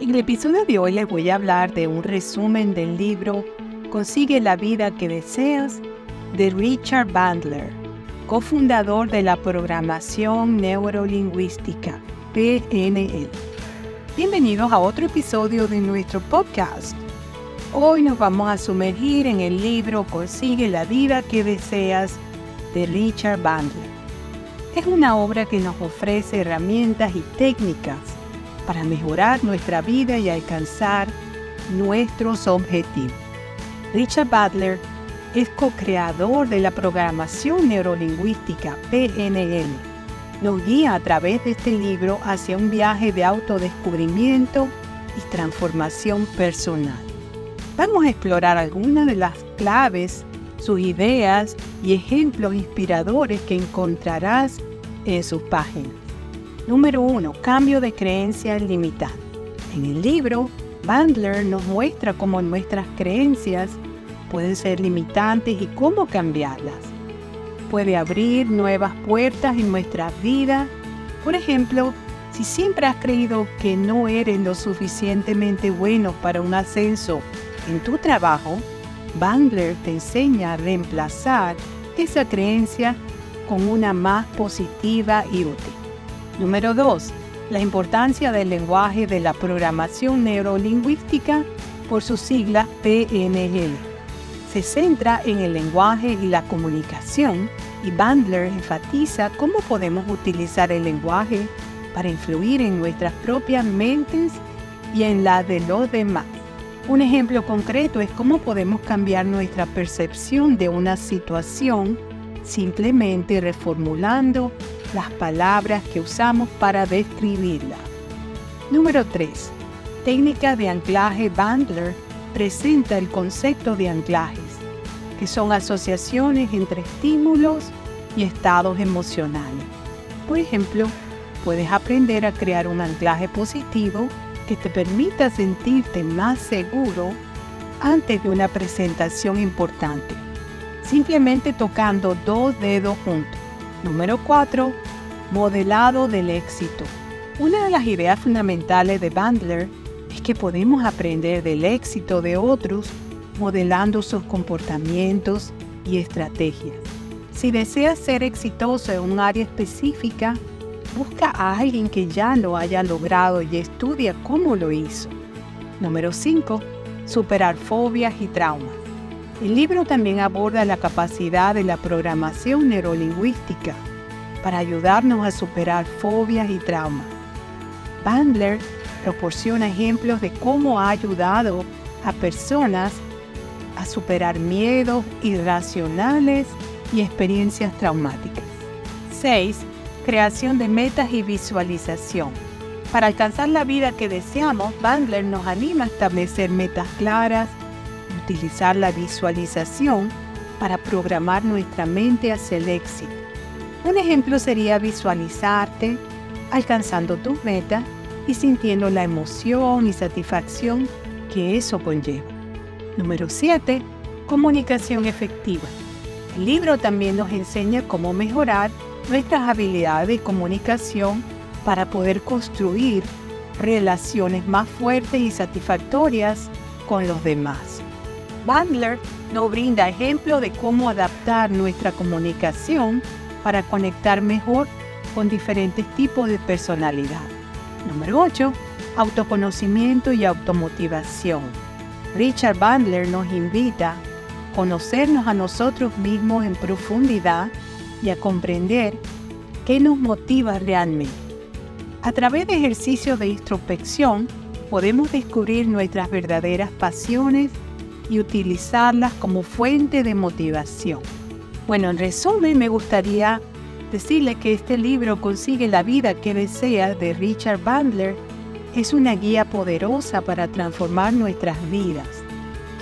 En el episodio de hoy les voy a hablar de un resumen del libro Consigue la vida que deseas de Richard Bandler, cofundador de la programación neurolingüística, PNL. Bienvenidos a otro episodio de nuestro podcast. Hoy nos vamos a sumergir en el libro Consigue la vida que deseas de Richard Bandler. Es una obra que nos ofrece herramientas y técnicas para mejorar nuestra vida y alcanzar nuestros objetivos. Richard Bandler es co-creador de la programación neurolingüística PNL nos guía a través de este libro hacia un viaje de autodescubrimiento y transformación personal. Vamos a explorar algunas de las claves, sus ideas y ejemplos inspiradores que encontrarás en sus páginas. Número 1. Cambio de creencias limitadas. En el libro, Bandler nos muestra cómo nuestras creencias pueden ser limitantes y cómo cambiarlas puede abrir nuevas puertas en nuestra vida. Por ejemplo, si siempre has creído que no eres lo suficientemente bueno para un ascenso en tu trabajo, Bandler te enseña a reemplazar esa creencia con una más positiva y útil. Número 2. La importancia del lenguaje de la programación neurolingüística por sus siglas PNL se centra en el lenguaje y la comunicación y Bandler enfatiza cómo podemos utilizar el lenguaje para influir en nuestras propias mentes y en la de los demás. Un ejemplo concreto es cómo podemos cambiar nuestra percepción de una situación simplemente reformulando las palabras que usamos para describirla. Número 3. Técnica de anclaje Bandler presenta el concepto de anclajes, que son asociaciones entre estímulos y estados emocionales. Por ejemplo, puedes aprender a crear un anclaje positivo que te permita sentirte más seguro antes de una presentación importante, simplemente tocando dos dedos juntos. Número 4. Modelado del éxito. Una de las ideas fundamentales de Bandler que podemos aprender del éxito de otros modelando sus comportamientos y estrategias. Si deseas ser exitoso en un área específica, busca a alguien que ya lo haya logrado y estudia cómo lo hizo. Número 5. Superar fobias y traumas. El libro también aborda la capacidad de la programación neurolingüística para ayudarnos a superar fobias y traumas. Bandler proporciona ejemplos de cómo ha ayudado a personas a superar miedos irracionales y experiencias traumáticas. 6. Creación de metas y visualización. Para alcanzar la vida que deseamos, Bandler nos anima a establecer metas claras utilizar la visualización para programar nuestra mente hacia el éxito. Un ejemplo sería visualizarte alcanzando tus metas y sintiendo la emoción y satisfacción que eso conlleva. Número 7. Comunicación efectiva. El libro también nos enseña cómo mejorar nuestras habilidades de comunicación para poder construir relaciones más fuertes y satisfactorias con los demás. Bandler nos brinda ejemplos de cómo adaptar nuestra comunicación para conectar mejor con diferentes tipos de personalidad. Número 8. Autoconocimiento y automotivación. Richard Bandler nos invita a conocernos a nosotros mismos en profundidad y a comprender qué nos motiva realmente. A través de ejercicios de introspección podemos descubrir nuestras verdaderas pasiones y utilizarlas como fuente de motivación. Bueno, en resumen, me gustaría Decirle que este libro Consigue la vida que desea de Richard Bandler es una guía poderosa para transformar nuestras vidas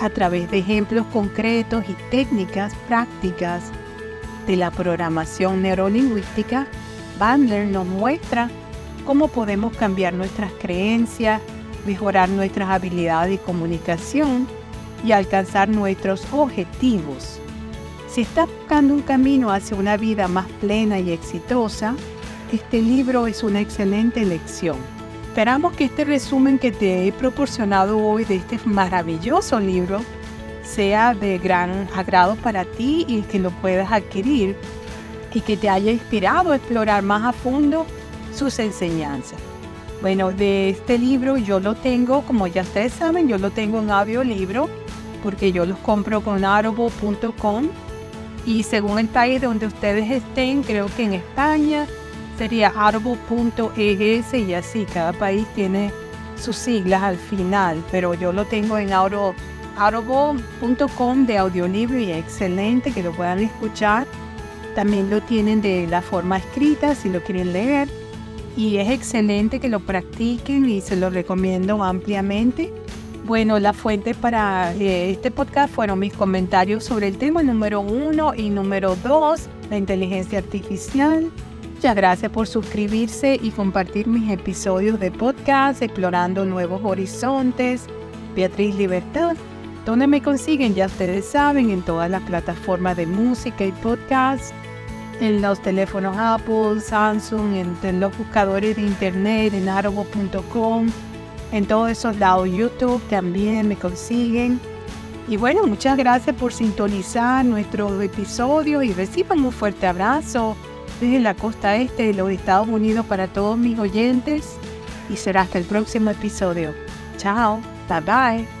a través de ejemplos concretos y técnicas prácticas de la programación neurolingüística. Bandler nos muestra cómo podemos cambiar nuestras creencias, mejorar nuestras habilidades de comunicación y alcanzar nuestros objetivos si estás buscando un camino hacia una vida más plena y exitosa, este libro es una excelente elección. Esperamos que este resumen que te he proporcionado hoy de este maravilloso libro sea de gran agrado para ti y que lo puedas adquirir y que te haya inspirado a explorar más a fondo sus enseñanzas. Bueno, de este libro yo lo tengo, como ya ustedes saben, yo lo tengo en audiolibro porque yo los compro con audible.com y según el país donde ustedes estén, creo que en España sería audible.es y así, cada país tiene sus siglas al final, pero yo lo tengo en audible.com de audiolibro y excelente que lo puedan escuchar. También lo tienen de la forma escrita si lo quieren leer y es excelente que lo practiquen y se lo recomiendo ampliamente. Bueno, la fuente para eh, este podcast fueron mis comentarios sobre el tema número uno y número dos, la inteligencia artificial. Muchas gracias por suscribirse y compartir mis episodios de podcast Explorando Nuevos Horizontes. Beatriz Libertad, donde me consiguen, ya ustedes saben, en todas las plataformas de música y podcast en los teléfonos Apple, Samsung, en, los buscadores de internet, en arbo.com, en todos esos lados, YouTube también me consiguen. Y bueno, muchas gracias por sintonizar nuestro episodio y reciban un fuerte abrazo desde la costa este de los Estados Unidos para todos mis oyentes y será hasta el próximo episodio. Chao, bye bye.